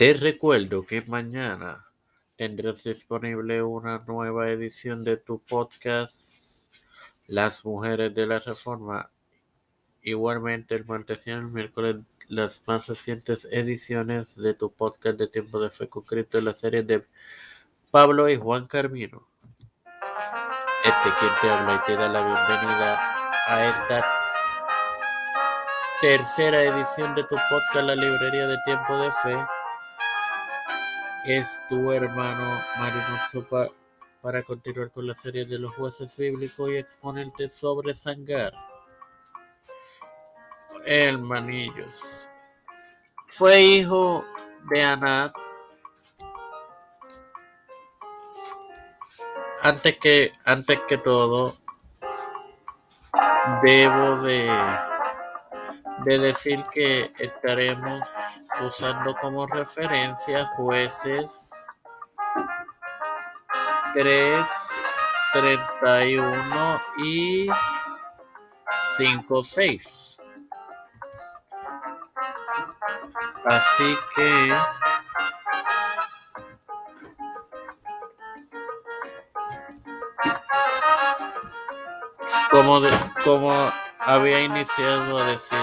Te recuerdo que mañana tendrás disponible una nueva edición de tu podcast Las Mujeres de la Reforma. Igualmente el martes y el miércoles las más recientes ediciones de tu podcast de Tiempo de Fe con Cristo, la serie de Pablo y Juan Carmino. Este quien te habla y te da la bienvenida a esta tercera edición de tu podcast La Librería de Tiempo de Fe es tu hermano Marino Sopa para continuar con la serie de los jueces bíblicos y exponerte sobre Sangar. El Manillos fue hijo de Anat. Antes que, que todo, debo de, de decir que estaremos usando como referencia jueces 3, 31 y 5, 6. Así que como, como había iniciado a decir,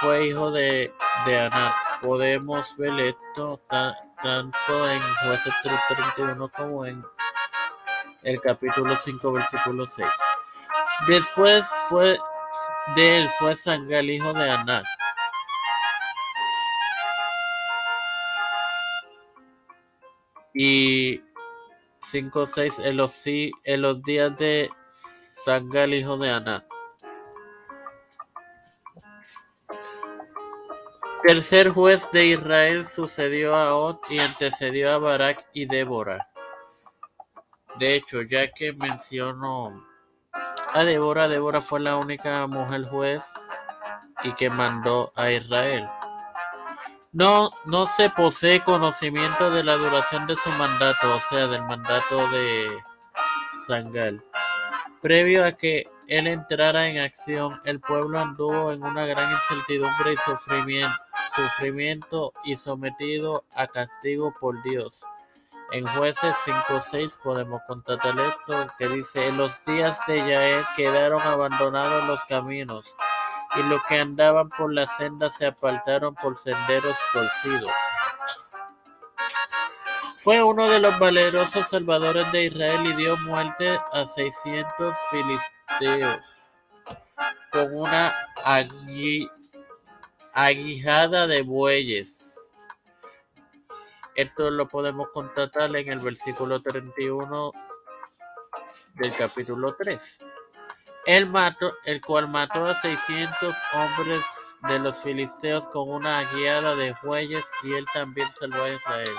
fue hijo de, de Anat podemos ver esto tanto en Jueces 3.31 como en el capítulo 5, versículo 6. Después fue de él fue Sangal, hijo de Anak. Y 5.6 en los, en los días de Sangal, hijo de Anak. Tercer juez de Israel sucedió a Od y antecedió a Barak y Débora. De hecho, ya que menciono a Débora, Débora fue la única mujer juez y que mandó a Israel. No, no se posee conocimiento de la duración de su mandato, o sea, del mandato de Sangal. Previo a que él entrara en acción, el pueblo anduvo en una gran incertidumbre y sufrimiento sufrimiento y sometido a castigo por Dios. En Jueces 5.6 podemos constatar esto que dice, en los días de Yael quedaron abandonados los caminos y los que andaban por la senda se apartaron por senderos torcidos. Fue uno de los valerosos salvadores de Israel y dio muerte a 600 filisteos con una aguijada de bueyes. Esto lo podemos constatar en el versículo 31 del capítulo 3. El, mató, el cual mató a 600 hombres de los filisteos con una aguijada de bueyes y él también salvó a Israel.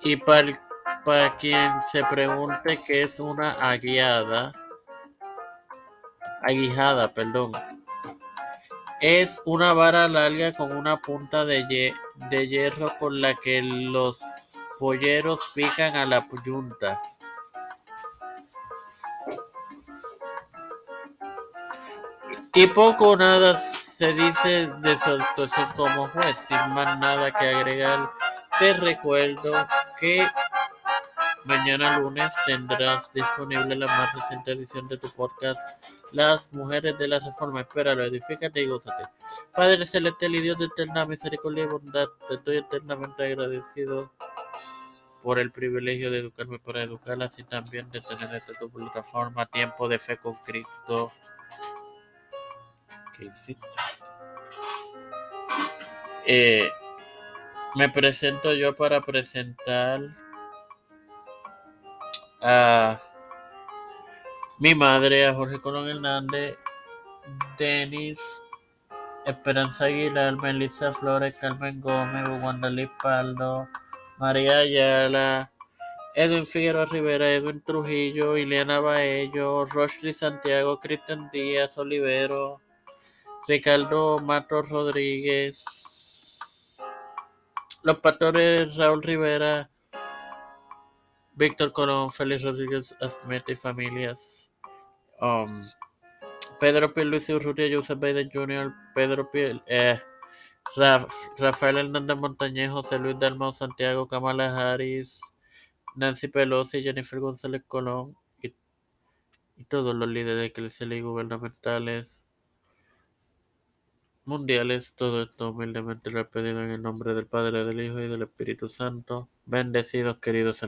Y para para quien se pregunte qué es una aguijada, aguijada, perdón, es una vara larga con una punta de, hierro con la que los polleros pican a la yunta. Y poco nada se dice de su actuación como juez, sin más nada que agregar. Te recuerdo que Mañana lunes tendrás disponible la más reciente edición de tu podcast Las Mujeres de la Reforma. Espéralo, edifícate y gózate. Padre Celestial y Dios de eterna misericordia y bondad, te estoy eternamente agradecido por el privilegio de educarme para educarlas y también de tener esta tu plataforma Tiempo de Fe con Cristo. ¿Qué hiciste? Eh, me presento yo para presentar a mi madre, a Jorge Colón Hernández, Denis, Esperanza Aguilar, Melissa Flores, Carmen Gómez, Wanda Paldo, María Ayala, Edwin Figueroa Rivera, Edwin Trujillo, Ileana Baello, Rochely Santiago, Cristian Díaz, Olivero, Ricardo Matos Rodríguez, los pastores Raúl Rivera, Víctor Colón, Félix Rodríguez Azmete y familias. Um, Pedro Pierluisi Urrutia, Joseph Biden Jr., Pedro Piel, eh, Rafael Hernández Montañez, José Luis Dalmau Santiago, Kamala Harris, Nancy Pelosi, Jennifer González Colón y, todos los líderes eclesiales y gubernamentales mundiales. Todo esto humildemente lo he pedido en el nombre del Padre, del Hijo y del Espíritu Santo. Bendecidos, queridos